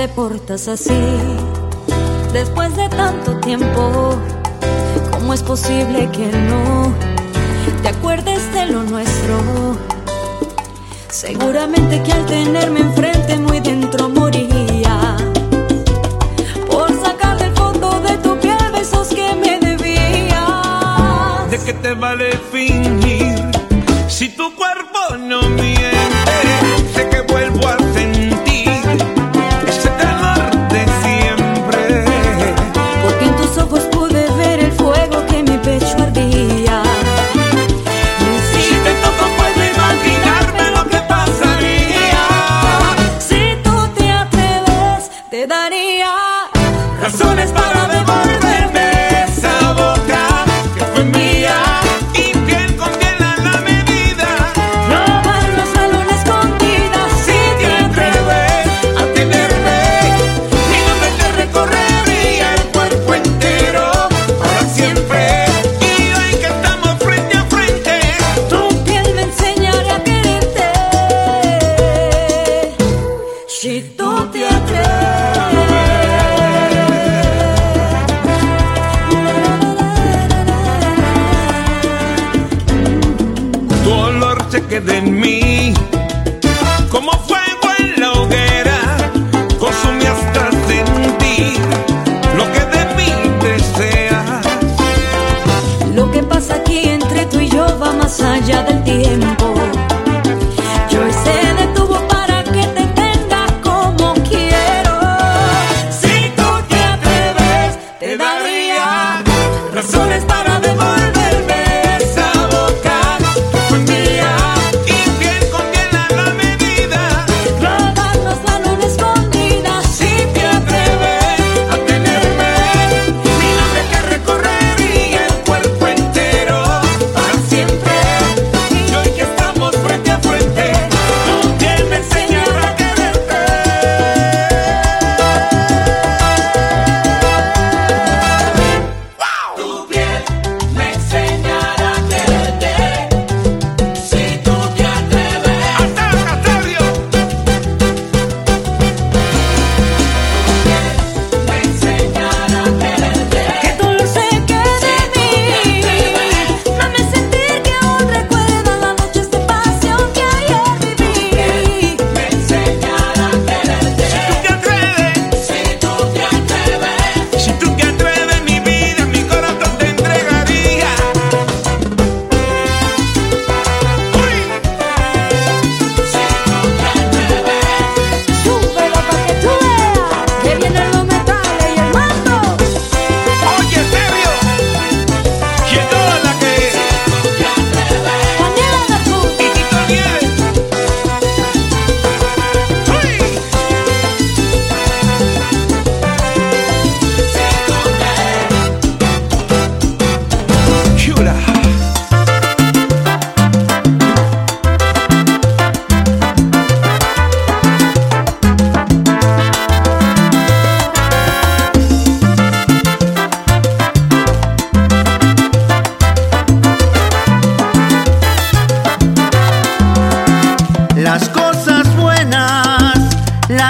te portas así? Después de tanto tiempo, ¿cómo es posible que no te acuerdes de lo nuestro? Seguramente que al tenerme enfrente muy dentro moría por sacar del fondo de tu piel besos que me debías. ¿De qué te vale fingir si tu cuerpo no miente? Sé que vuelvo a sentir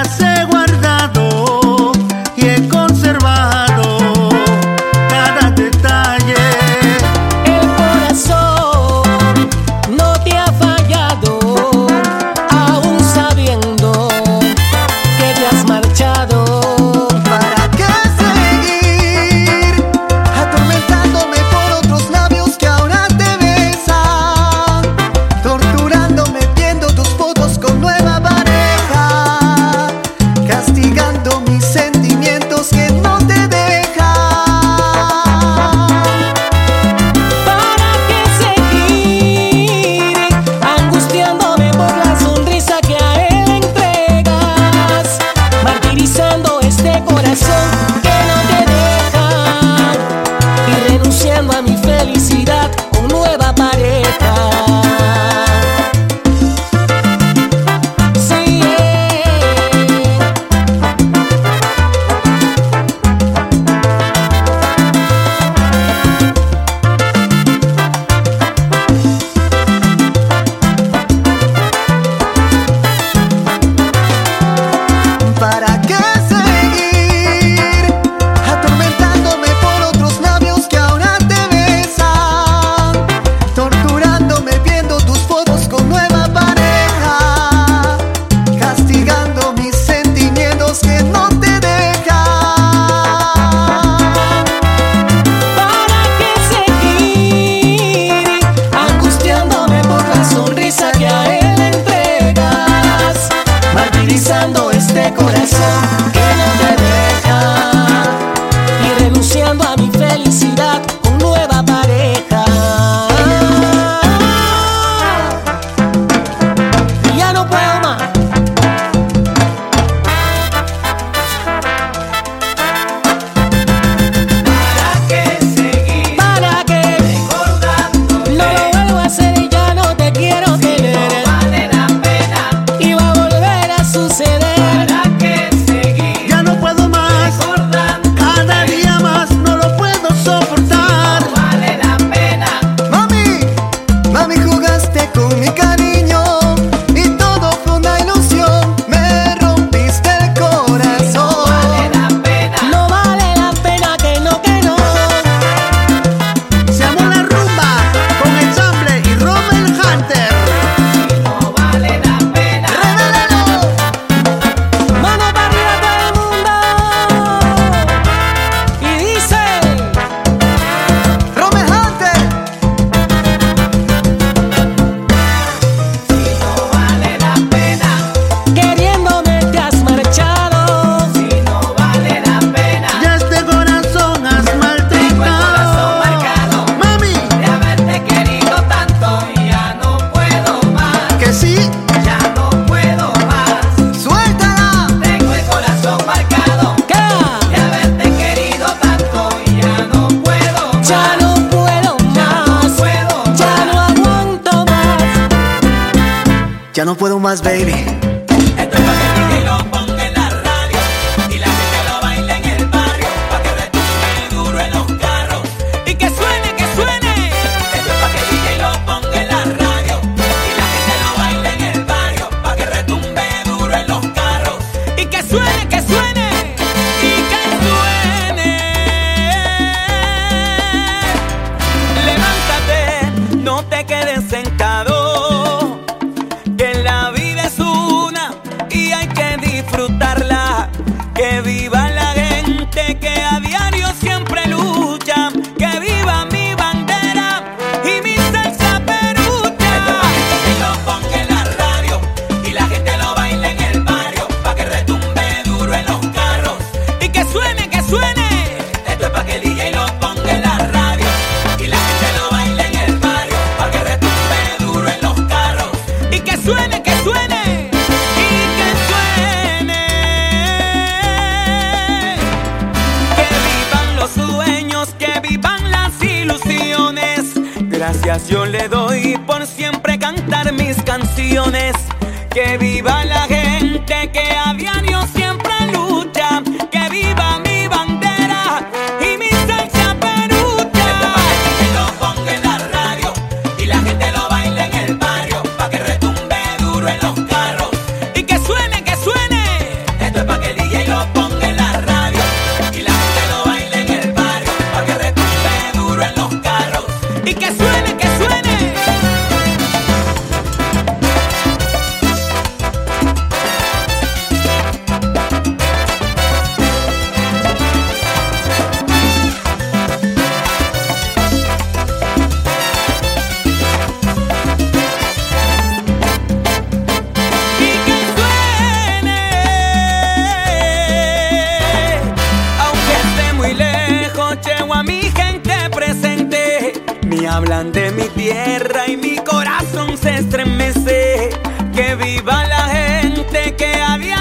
hacer. sueña que de mi tierra y mi corazón se estremece. Que viva la gente que había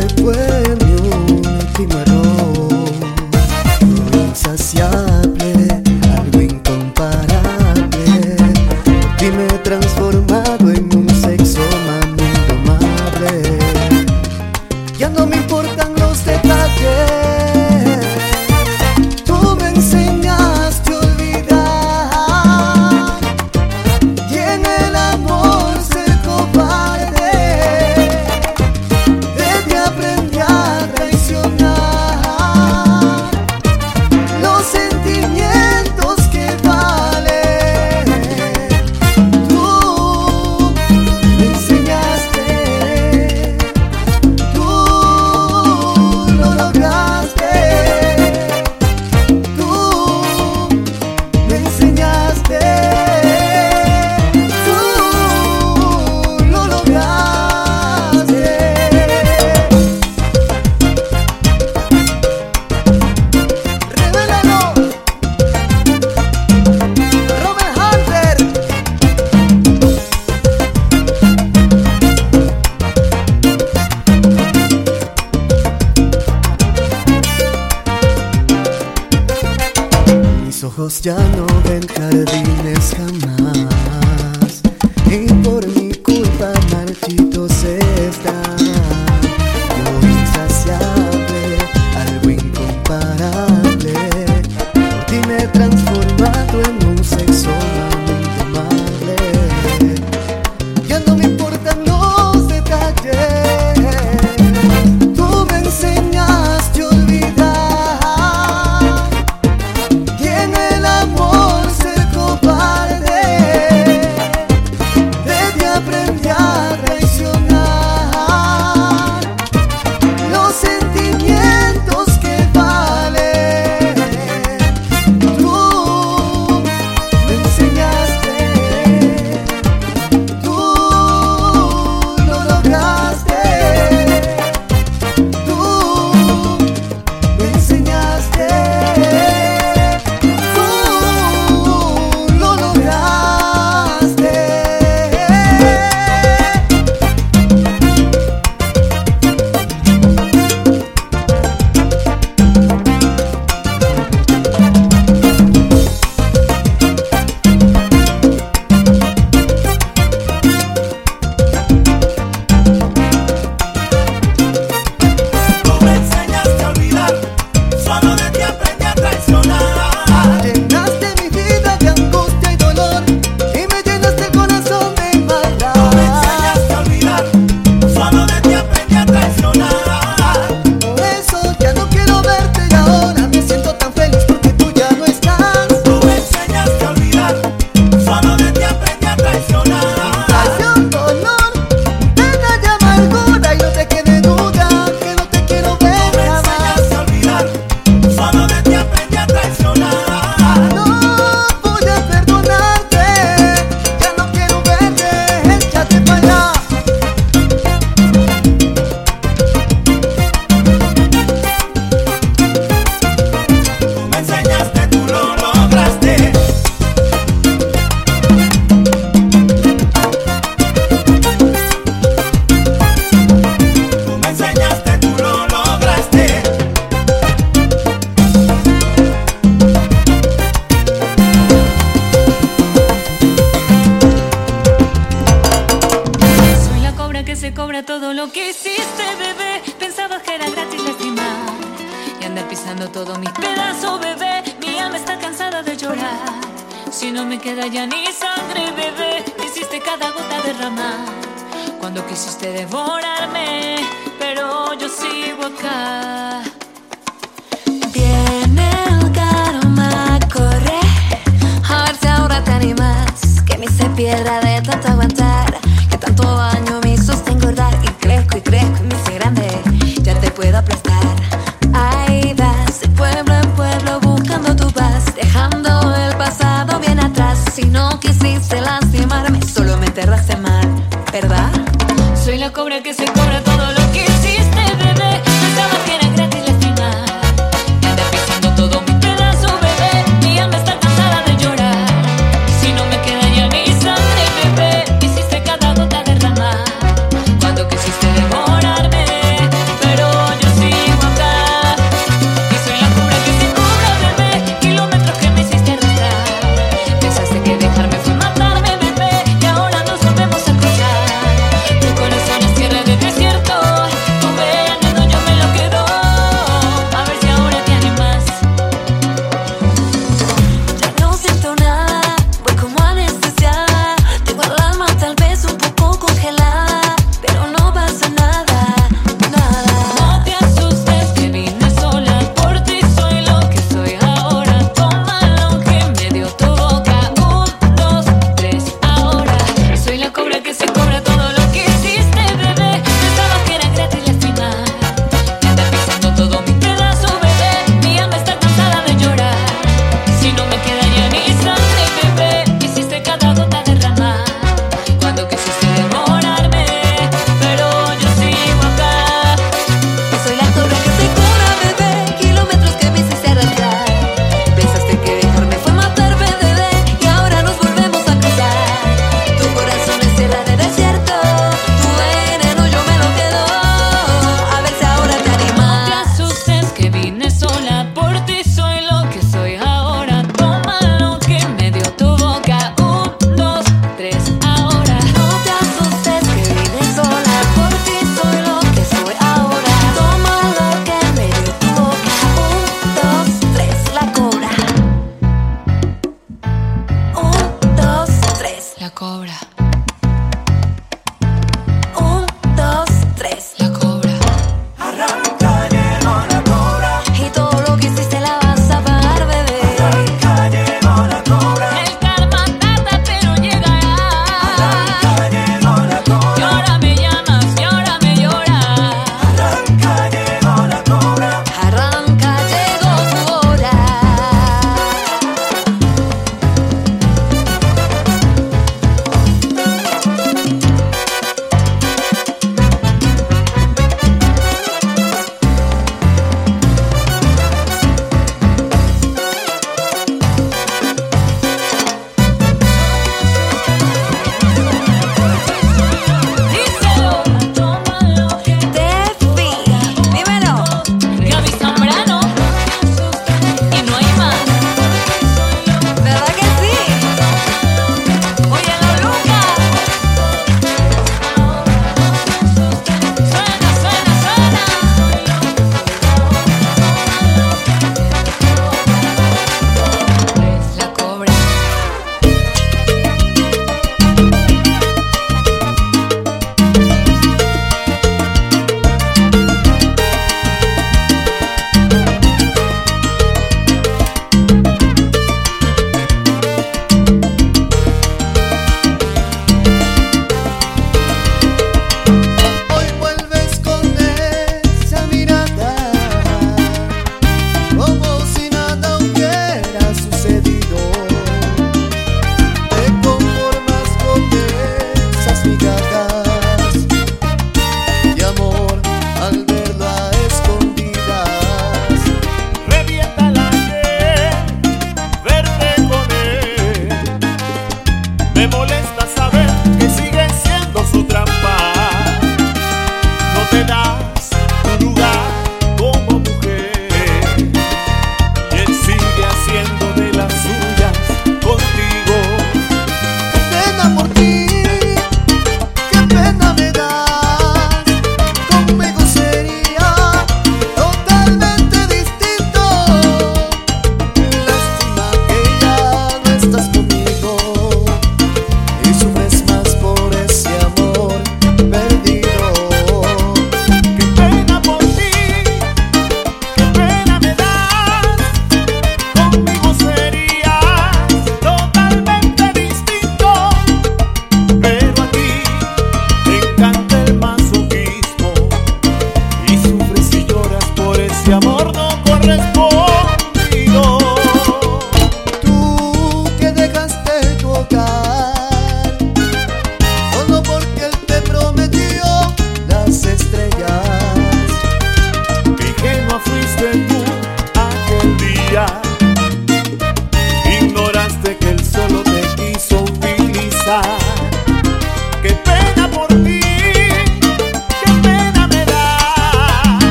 que fue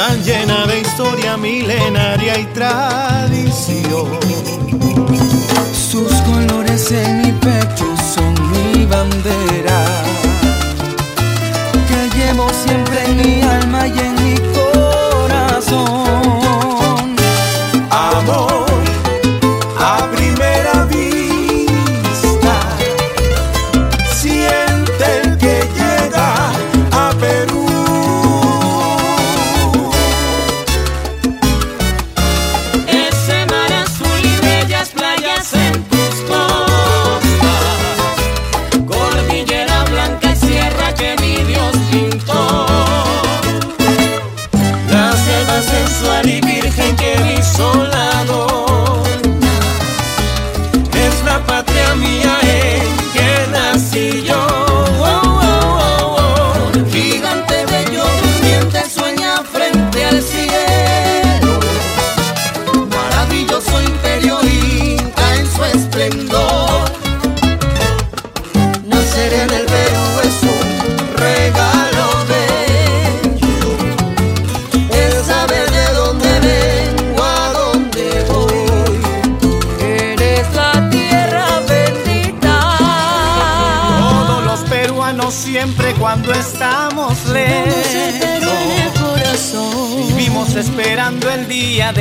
tan llena de historia milenaria y tradición. Sus colores en mi pecho son mi bandera, que llevo siempre en mi alma y en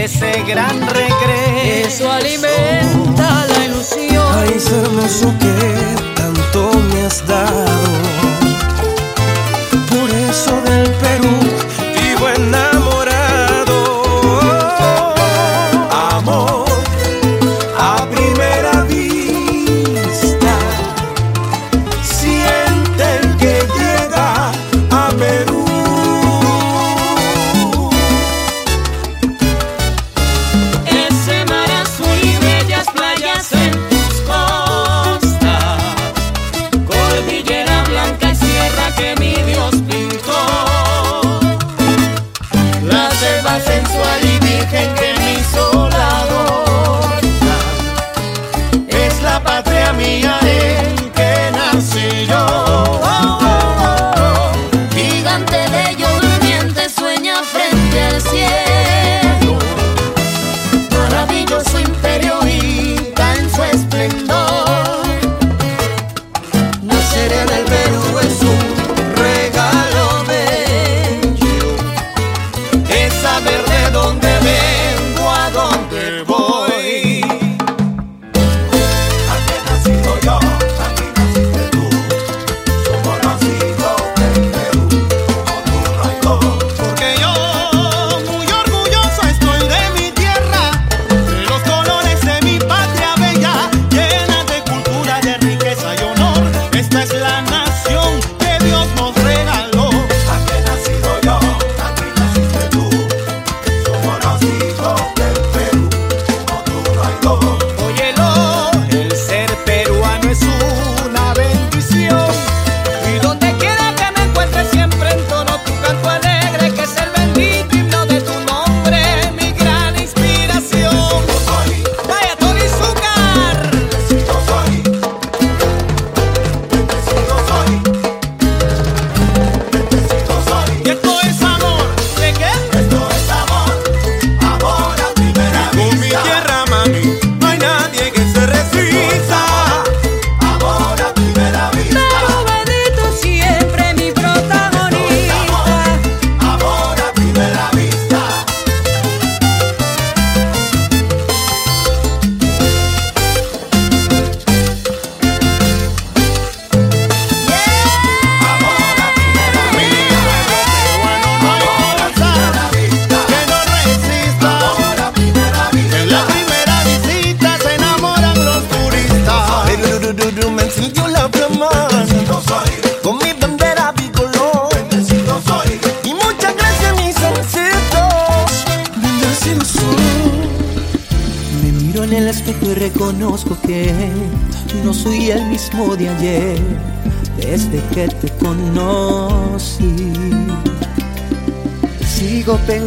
ese gran regreso. Eso alimenta la ilusión. Ay, ser no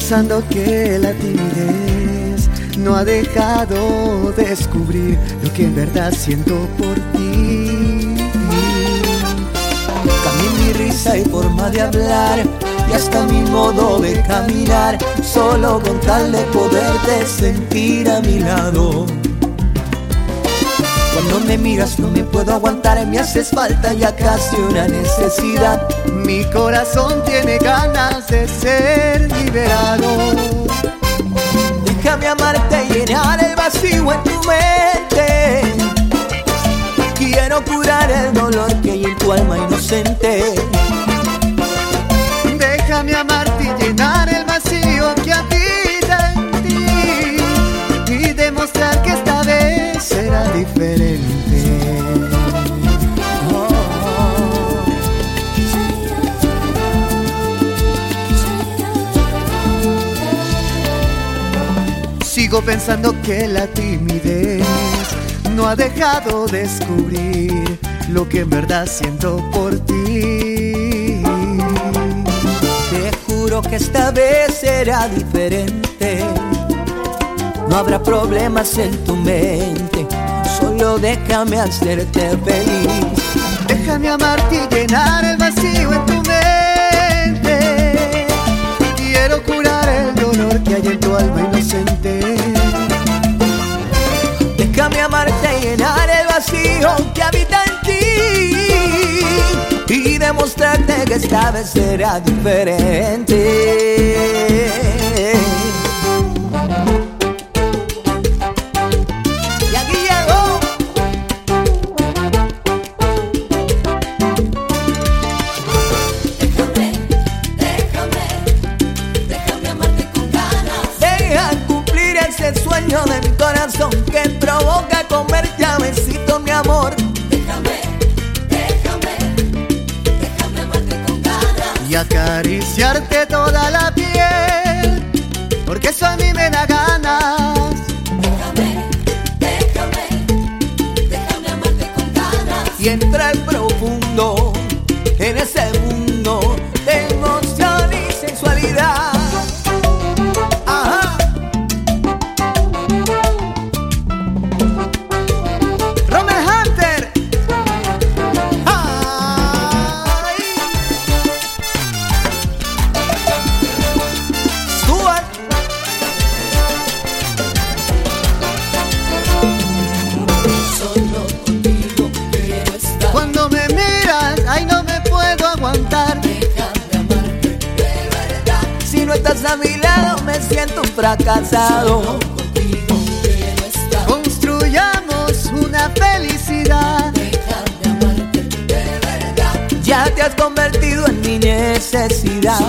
pensando que la timidez no ha dejado descubrir lo que en verdad siento por ti. Cambié mi risa y forma de hablar y hasta mi modo de caminar, solo con tal de poderte sentir a mi lado. Cuando me miras no me puedo aguantar, me haces falta ya casi una necesidad. Mi corazón tiene ganas de ser liberado. Déjame amarte y llenar el vacío en tu mente. Quiero curar el dolor que hay en tu alma inocente. Déjame amarte y llenar el vacío que habita en ti y demostrar que esta vez será diferente. Sigo pensando que la timidez no ha dejado descubrir lo que en verdad siento por ti. Te juro que esta vez será diferente. No habrá problemas en tu mente. Solo déjame hacerte feliz. Déjame amarte y llenar el vacío en tu mente. Quiero curar el dolor que hay en tu alma inocente. Déjame amarte y llenar el vacío que habita en ti. Y demostrarte que esta vez será diferente. A mi lado me siento un fracasado. Construyamos una felicidad. Ya te has convertido en mi necesidad.